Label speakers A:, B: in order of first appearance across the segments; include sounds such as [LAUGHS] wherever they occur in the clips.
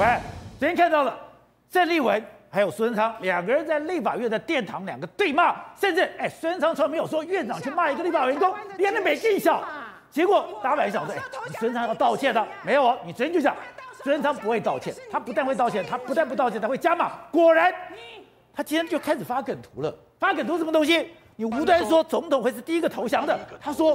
A: 喂，昨天看到了郑丽文还有孙昌两个人在立法院的殿堂两个对骂，甚至哎，孙昌从来没有说院长去骂一个立法员工，连那没技巧。结果大家本来想说，哎，孙昌要道歉的，没有哦，你昨天就讲，孙昌不会道歉，他不但会道歉，他不但不道歉，他会加码。果然，他今天就开始发梗图了。发梗图什么东西？你无端说总统会是第一个投降的，他说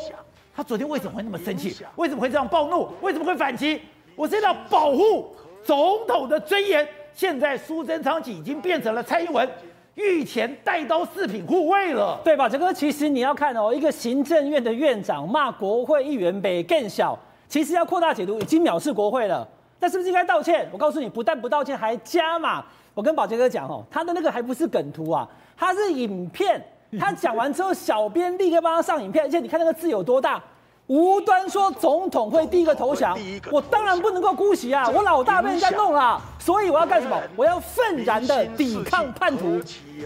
A: 他昨天为什么会那么生气？为什么会这样暴怒？为什么会反击？我是要保护总统的尊严。现在苏贞昌已经变成了蔡英文御前带刀四品护卫了，
B: 对吧？这个其实你要看哦，一个行政院的院长骂国会议员没更小，其实要扩大解读，已经藐视国会了。那是不是应该道歉？我告诉你，不但不道歉，还加码。我跟宝杰哥讲哦，他的那个还不是梗图啊，他是影片。他讲完之后，小编立刻帮他上影片，而且你看那个字有多大。无端说总统会第一个投降，我当然不能够姑息啊！我老大被人家弄了，所以我要干什么？我要愤然的抵抗叛徒。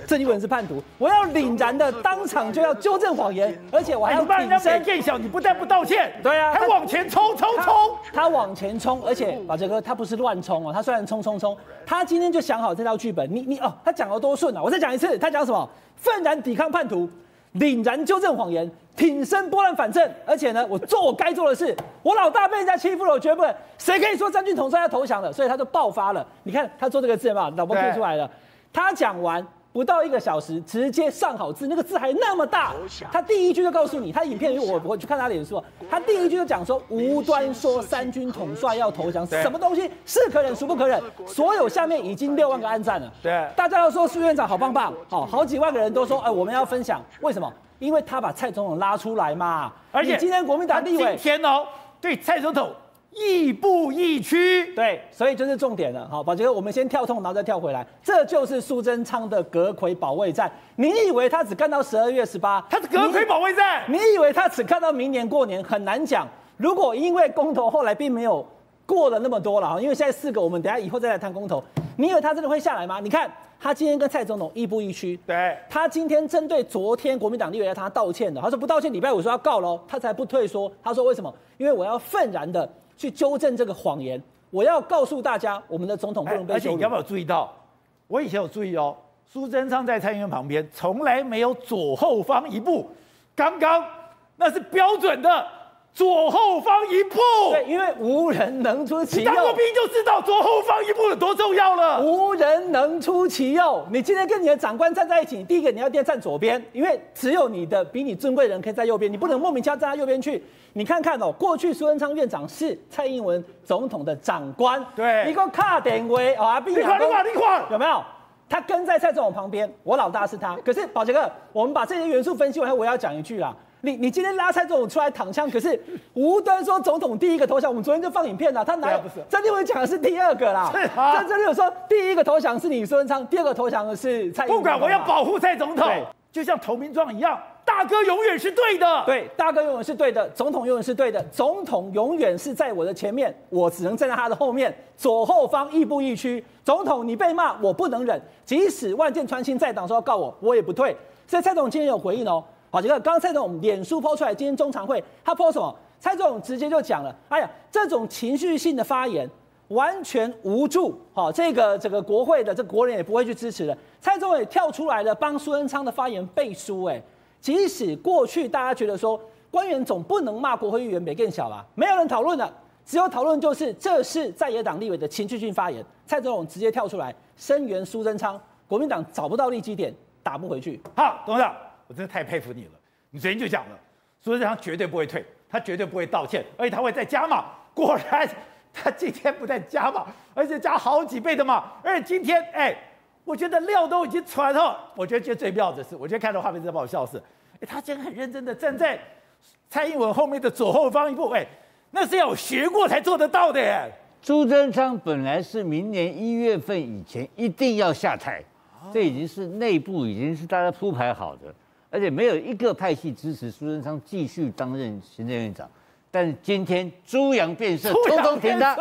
B: 郑丽文是叛徒，我要凛然的当场就要纠正谎言，而且我还要挺身
A: 更小。你不但不道歉，
B: 对啊，
A: 还往前冲冲冲！
B: 他往前冲，而且宝杰哥他不是乱冲哦，他虽然冲冲冲，他今天就想好这套剧本。你你哦，他讲的多顺啊！我再讲一次，他讲什么？愤然抵抗叛徒。凛然纠正谎言，挺身拨乱反正，而且呢，我做我该做的事。我老大被人家欺负了，我绝不会。谁可以说张军统帅要投降了？所以他就爆发了。你看他做这个字嘛，脑波推出来了。他讲完。不到一个小时，直接上好字，那个字还那么大。他第一句就告诉你，他影片因为我我去看他脸书，他第一句就讲说，无端说三军统帅要投降，什么东西是可忍孰不可忍？所有下面已经六万个暗赞了。
A: 对，
B: 大家都说苏院长好棒棒，好，好几万个人都说，哎，我们要分享，为什么？因为他把蔡总统拉出来嘛。而且今天国民党立委
A: 今天哦，对蔡总统。亦步亦趋，
B: 对，所以就是重点了。好，宝杰哥，我们先跳痛，然后再跳回来。这就是苏贞昌的阁揆保卫战。你以为他只干到十二月十八？
A: 他是阁揆保卫战
B: 你？你以为他只看到明年过年？很难讲。如果因为公投后来并没有过了那么多了哈，因为现在四个，我们等下以后再来谈公投。你以为他真的会下来吗？你看他今天跟蔡总统亦步亦趋。
A: 对，
B: 他今天针对昨天国民党立委要他道歉的，他说不道歉，礼拜五说要告喽，他才不退缩。他说为什么？因为我要愤然的。去纠正这个谎言，我要告诉大家，我们的总统不能被。而
A: 且你有没有注意到？我以前有注意哦，苏贞昌在蔡英文旁边，从来没有左后方一步。刚刚那是标准的。左后方一步，
B: 对，因为无人能出其右。
A: 当过兵就知道左后方一步有多重要了。
B: 无人能出其右。你今天跟你的长官站在一起，第一个你要站左边，因为只有你的比你尊贵的人可以在右边，你不能莫名其妙站在右边去。你看看哦，过去苏贞昌院长是蔡英文总统的长官，
A: 对，
B: 一个卡点位啊，
A: 你看，你看，你看，
B: 有没有？他跟在蔡总统旁边，我老大是他。可是宝杰哥，我们把这些元素分析完后，我要讲一句啦。你你今天拉蔡总统出来躺枪，可是无端说总统第一个投降，我们昨天就放影片了，他哪有？张立文讲的是第二个啦。是啊。这里有说第一个投降是你苏文昌，第二个投降的是蔡英文。
A: 不管我要保护蔡总统，就像投名状一样，大哥永远是对的。
B: 对，大哥永远是对的，总统永远是对的，总统永远是在我的前面，我只能站在他的后面，左后方亦步亦趋。总统你被骂，我不能忍，即使万箭穿心在党说要告我，我也不退。所以蔡总今天有回应哦。好，这个刚刚蔡总统脸书抛出来，今天中常会他抛什么？蔡总统直接就讲了，哎呀，这种情绪性的发言完全无助，好，这个整个国会的这个国人也不会去支持的。蔡总统也跳出来了，帮苏贞昌的发言背书，哎，即使过去大家觉得说官员总不能骂国会议员没更小吧，没有人讨论的，只有讨论就是这是在野党立委的情绪性发言。蔡总统直接跳出来声援苏贞昌，国民党找不到利基点，打不回去。
A: 好，董事长。我真的太佩服你了！你昨天就讲了，苏贞昌绝对不会退，他绝对不会道歉，而且他会再加码。果然，他今天不但加码，而且加好几倍的码。而且今天，哎，我觉得料都已经传了。我觉得今天最妙的是，我觉得看到画面真的把我笑死。哎，他竟然很认真的站在蔡英文后面的左后方一步，哎，那是要学过才做得到的耶。
C: 朱贞昌本来是明年一月份以前一定要下台，这已经是内部已经是大家铺排好的。而且没有一个派系支持苏贞昌继续担任行政院长，但是今天猪羊变色，通通挺他，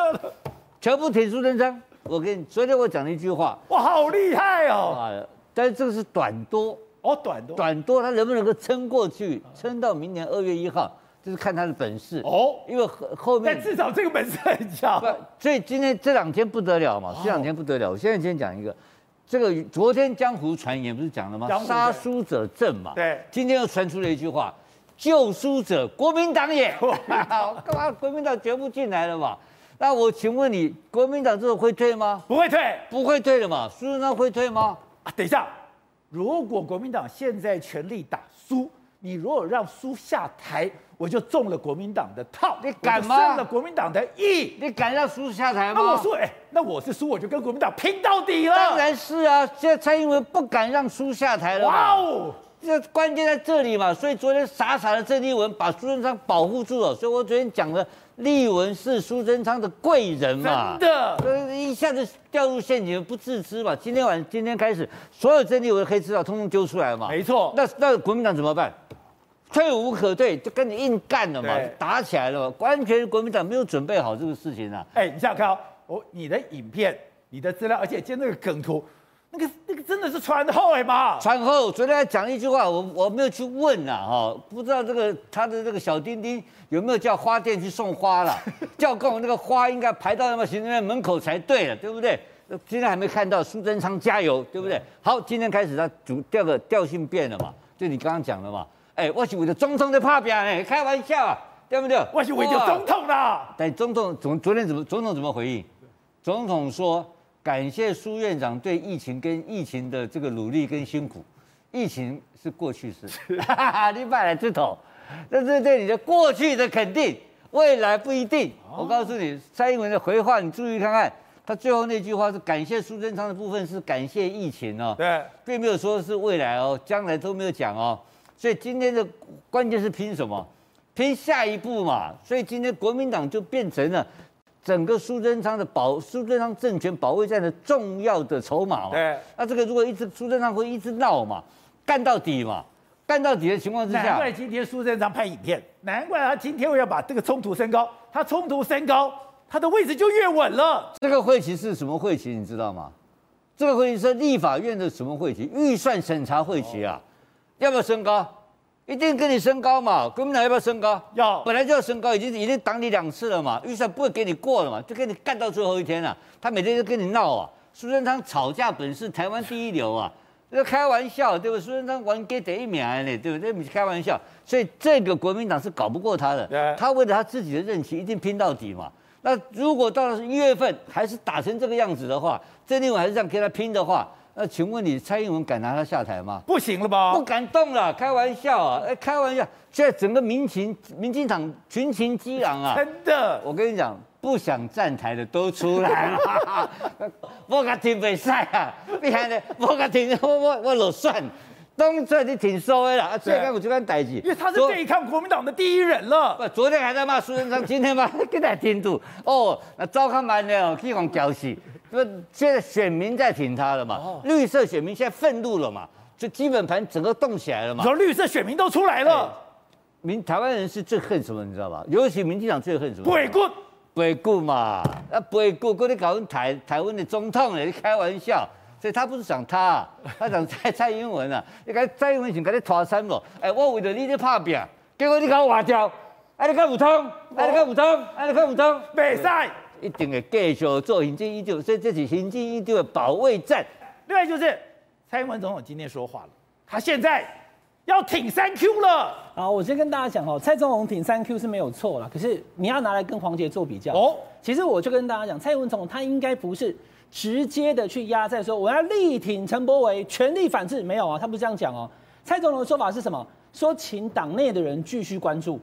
C: 全部挺苏贞昌。我跟你昨天我讲了一句话，
A: 哇，好厉害哦！
C: 啊但是这个是短多
A: 哦，短多，
C: 短多，他能不能够撑过去，撑到明年二月一号，就是看他的本事
A: 哦，
C: 因为后后面
A: 但至少这个本事很
C: 强。所以今天这两天不得了嘛，这两天不得了。我现在先讲一个，这个昨天江湖传言不是讲了吗？杀输者正嘛。
A: 对。
C: 今天又传出了一句话，救输者国民党也。[LAUGHS] 干嘛国民党全部进来了嘛？那我请问你，国民党这个会退吗？
A: 不会退，
C: 不会退的嘛。苏贞昌会退吗？
A: 啊，等一下，如果国民党现在全力打输，你如果让输下台，我就中了国民党的套。
C: 你敢吗？
A: 中了国民党的意，
C: 你敢让输下台吗？
A: 那我说，哎，那我是输，我就跟国民党拼到底了。
C: 当然是啊，现在蔡英文不敢让叔下台了。哇哦，这关键在这里嘛。所以昨天傻傻的郑丽文把苏贞昌保护住了。所以我昨天讲了。立文是苏贞昌的贵人嘛？
A: 真的，
C: 呃，一下子掉入陷阱不自知嘛？今天晚今天开始，所有郑丽文的黑资料通通揪出来了嘛？
A: 没错。
C: 那那国民党怎么办？退无可退，就跟你硬干了嘛，打起来了嘛？完全国民党没有准备好这个事情啊！
A: 哎，你想想看哦，我你的影片、你的资料，而且今天那个梗图。那个那个真的是传后哎嘛？
C: 传后，昨天还讲一句话，我我没有去问呐，哈，不知道这个他的这个小丁丁有没有叫花店去送花了？[LAUGHS] 叫跟我那个花应该排到那么行政院门口才对了，对不对？今天还没看到苏贞昌加油，对不对？好，今天开始他主调个调性变了嘛？就你刚刚讲的嘛？哎，我是为了总统的拍拼哎，开玩笑啊，对不对？
A: 我是为了总统的。
C: 但总统总昨天怎么总统怎么回应？总统说。感谢苏院长对疫情跟疫情的这个努力跟辛苦，疫情是过去式，[LAUGHS] 你买来这头，这是对你的过去的肯定，未来不一定。我告诉你，蔡英文的回话，你注意看看，他最后那句话是感谢苏贞昌的部分是感谢疫情哦，
A: 对，
C: 并没有说是未来哦，将来都没有讲哦。所以今天的关键是拼什么？拼下一步嘛。所以今天国民党就变成了。整个苏贞昌的保苏贞昌政权保卫战的重要的筹码嘛，
A: 对，
C: 那这个如果一直苏贞昌会一直闹嘛，干到底嘛，干到底的情况之下，
A: 难怪今天苏贞昌拍影片，难怪他今天会要把这个冲突升高，他冲突升高，他的位置就越稳了。
C: 这个会期是什么会期？你知道吗？这个会期是立法院的什么会期？预算审查会期啊，要不要升高？一定跟你升高嘛？国民党要不要升高？
A: 要，
C: 本来就要升高，已经已经挡你两次了嘛，预算不会给你过了嘛，就跟你干到最后一天了。他每天就跟你闹啊，苏贞昌吵架本事台湾第一流啊，这开玩笑对不对？苏贞昌玩给第一名呢，对不对？开玩笑，所以这个国民党是搞不过他的。他为了他自己的任期，一定拼到底嘛。那如果到了一月份还是打成这个样子的话，郑丽文还是这样跟他拼的话。那请问你蔡英文敢拿他下台吗？
A: 不行了吧？
C: 不敢动了，开玩笑啊！哎，开玩笑，现在整个民情、民进党群情激昂啊！
A: 真的，
C: 我跟你讲，不想站台的都出来了。[LAUGHS] 我敢挺比赛啊！厉害的，我敢挺，我我我老算，东这你挺收的啦。最近我就敢逮起，
A: 因为他是对抗国民党的第一人了。
C: 不，昨天还在骂苏贞昌，今天骂跟他挺住。哦，那糟看慢了，去往搅死。不，现在选民在挺他了嘛？哦、绿色选民现在愤怒了嘛？就基本盘整个动起来了嘛？
A: 你说绿色选民都出来了，欸、
C: 民台湾人是最恨什么？你知道吧？尤其民进党最恨什么？
A: 背骨，
C: 背骨嘛！啊，背骨，跟你搞台台湾的总统呢？你开玩笑，所以他不是想他，他想蔡 [LAUGHS] 蔡英文啊！你看蔡英文想跟你拖三了，哎，我为了你在拍拼，结果你搞我划掉，哎，你看不通，哎，你看不通，哎，你看不通，
A: 比赛。
C: 一定会继续做行政依旧，所以这是行政依旧的保卫战。
A: 另外就是蔡英文总统今天说话了，他现在要挺三 Q 了。
B: 好，我先跟大家讲哦，蔡总统挺三 Q 是没有错了，可是你要拿来跟黄杰做比较哦。其实我就跟大家讲，蔡英文总统他应该不是直接的去压在说我要力挺陈柏惟，全力反制，没有啊，他不是这样讲哦。蔡总统的说法是什么？说请党内的人继续关注。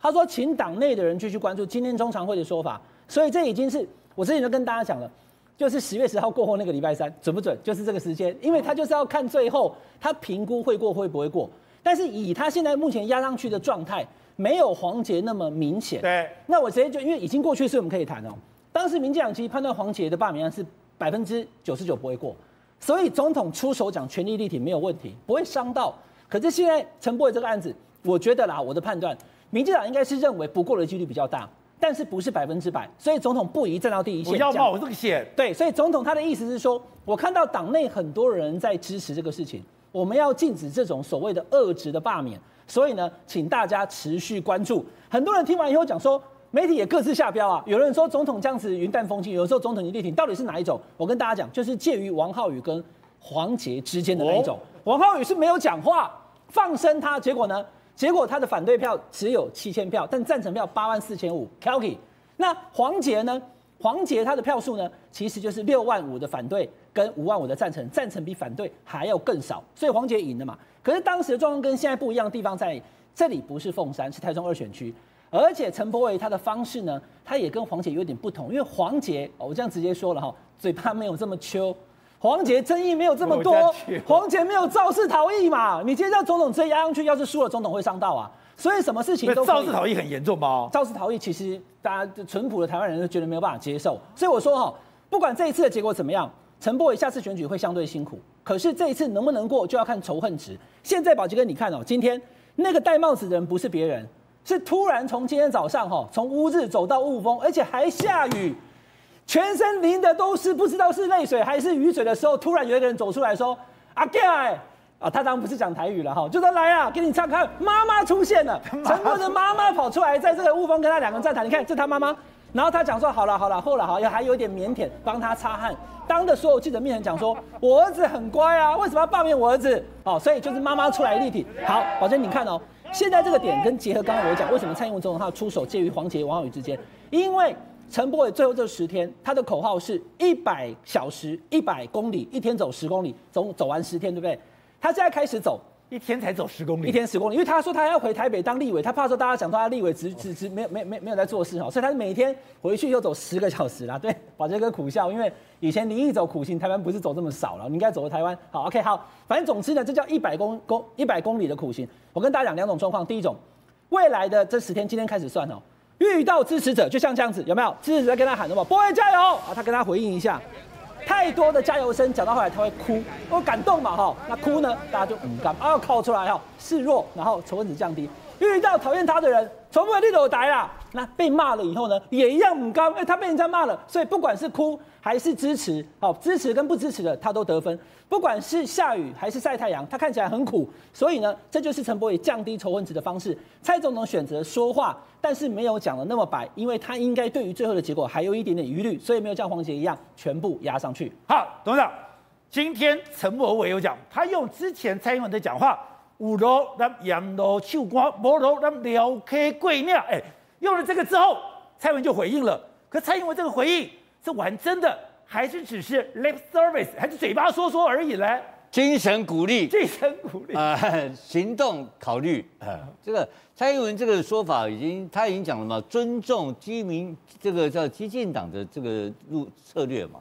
B: 他说请党内的人继续关注今天中常会的说法。所以这已经是我之前就跟大家讲了，就是十月十号过后那个礼拜三准不准？就是这个时间，因为他就是要看最后他评估会过会不会过。但是以他现在目前压上去的状态，没有黄杰那么明显。
A: 对。
B: 那我直接就因为已经过去，所以我们可以谈哦。当时民进党其实判断黄杰的罢免案是百分之九十九不会过，所以总统出手讲全力力挺没有问题，不会伤到。可是现在陈柏伟这个案子，我觉得啦，我的判断，民进党应该是认为不过的几率比较大。但是不是百分之百，所以总统不宜站到第一线。
A: 不要冒这个险。
B: 对，所以总统他的意思是说，我看到党内很多人在支持这个事情，我们要禁止这种所谓的恶质的罢免，所以呢，请大家持续关注。很多人听完以后讲说，媒体也各自下标啊。有人说总统这样子云淡风轻，有时候总统你力挺，到底是哪一种？我跟大家讲，就是介于王浩宇跟黄捷之间的那一种。王浩宇是没有讲话，放生他，结果呢？结果他的反对票只有七千票，但赞成票八万四千五。k e l k y 那黄杰呢？黄杰他的票数呢，其实就是六万五的反对跟五万五的赞成，赞成比反对还要更少，所以黄杰赢了嘛。可是当时的状况跟现在不一样的地方在这里，不是凤山，是台中二选区，而且陈柏惟他的方式呢，他也跟黄杰有点不同，因为黄杰，我这样直接说了哈，嘴巴没有这么秋，黄杰争议没有这么多，黄杰没有肇事逃逸嘛，你今天让总统直接压上去，要是输了，总统会上道啊。所以什么事情都
A: 肇事逃逸很严重吗？
B: 肇事逃逸其实大家淳朴的台湾人都觉得没有办法接受。所以我说哈，不管这一次的结果怎么样，陈柏伟下次选举会相对辛苦。可是这一次能不能过，就要看仇恨值。现在宝杰哥，你看哦，今天那个戴帽子的人不是别人，是突然从今天早上哈，从乌日走到雾峰，而且还下雨，全身淋的都是不知道是泪水还是雨水的时候，突然有一个人走出来说：“阿杰。”啊，他当然不是讲台语了哈，就说来啊，给你唱看，妈妈出现了，陈柏的妈妈跑出来，在这个雾峰跟他两个人站台，你看这他妈妈，然后他讲说好了好了，后来好像还有点腼腆，帮他擦汗，当着所有记者面前讲说，我儿子很乖啊，为什么要罢免我儿子？哦，所以就是妈妈出来。力挺。好，宝珍你看哦，现在这个点跟结合刚刚我讲，为什么蔡英文总统他要出手介于黄杰、王浩宇之间？因为陈柏伟最后这十天，他的口号是一百小时一百公里，一天走十公里，走走完十天，对不对？他现在开始走，
A: 一天才走十公里，
B: 一天十公里，因为他说他要回台北当立委，他怕说大家讲说他立委只只只没有没没没有在做事哈，所以他每天回去又走十个小时啦。对，宝杰哥苦笑，因为以前林义走苦行，台湾不是走这么少了，你应该走回台湾。好，OK，好，反正总之呢，这叫一百公公一百公里的苦行。我跟大家讲两种状况，第一种，未来的这十天，今天开始算哦，遇到支持者就像这样子，有没有支持者在跟他喊什么？？“boy 加油啊，他跟他回应一下。太多的加油声讲到后来他会哭，我感动嘛哈，那哭呢，大家就嗯干啊，靠出来哈，示弱，然后仇恨值降低。遇到讨厌他的人，从不会立斗呆啦。那被骂了以后呢，也一样唔甘，哎，他被人家骂了，所以不管是哭还是支持，好，支持跟不支持的他都得分。不管是下雨还是晒太阳，他看起来很苦，所以呢，这就是陈柏惟降低仇恨值的方式。蔡总统选择说话，但是没有讲得那么白，因为他应该对于最后的结果还有一点点疑虑，所以没有像黄杰一样全部压上去。
A: 好，董事长，今天陈柏惟有讲，他用之前蔡英文的讲话。五楼那羊肉秋瓜，五楼那撩开贵庙，哎，用了这个之后，蔡英文就回应了。可蔡英文这个回应是玩真的，还是只是 lip service，还是嘴巴说说而已呢？
C: 精神鼓励，
A: 精神鼓励啊、
C: 呃，[LAUGHS] 行动考虑啊。这个蔡英文这个说法已经，他已经讲了嘛，尊重基民，这个叫激进党的这个路策略嘛，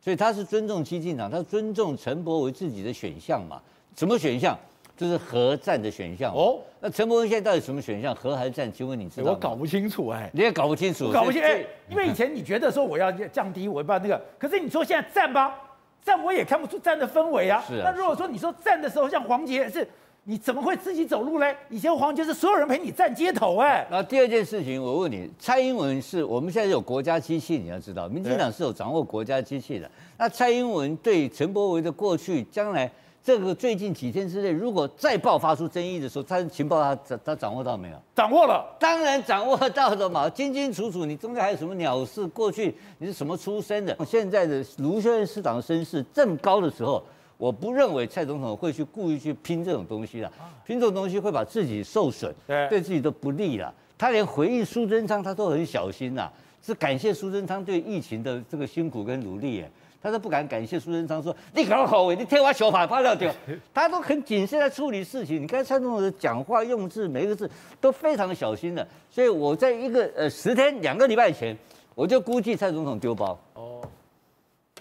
C: 所以他是尊重激进党，他尊重陈柏为自己的选项嘛，什么选项？就是和战的选项哦，那陈伯文现在到底什么选项？和还是战？请问你知道？
A: 我搞不清楚哎，
C: 你也搞不清楚，
A: 搞不清楚。因为以前你觉得说我要降低，我要那个，可是你说现在战吧，战我也看不出战的氛围啊。是啊。那如果说你说战的时候像黄杰是，你怎么会自己走路嘞？以前黄杰是所有人陪你站街头哎。
C: 那第二件事情，我问你，蔡英文是我们现在有国家机器，你要知道，民进党是有掌握国家机器的。那蔡英文对陈柏惟的过去、将来。这个最近几天之内，如果再爆发出争议的时候，他的情报他他他掌握到没有？
A: 掌握了，
C: 当然掌握到的嘛，清清楚楚。你中间还有什么鸟事？过去你是什么出身的？现在的卢秀燕市长的声势这么高的时候，我不认为蔡总统会去故意去拼这种东西了，拼这种东西会把自己受损，对，对自己都不利了。他连回应苏贞昌他都很小心呐，是感谢苏贞昌对疫情的这个辛苦跟努力耶。他都不敢感谢苏贞昌说，你搞好位，你替我小法发了掉，[LAUGHS] 他都很谨慎在处理事情。你看蔡总统的讲话用字，每一个字都非常小心的。所以我在一个呃十天两个礼拜前，我就估计蔡总统丢包哦，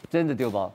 C: 真的丢包。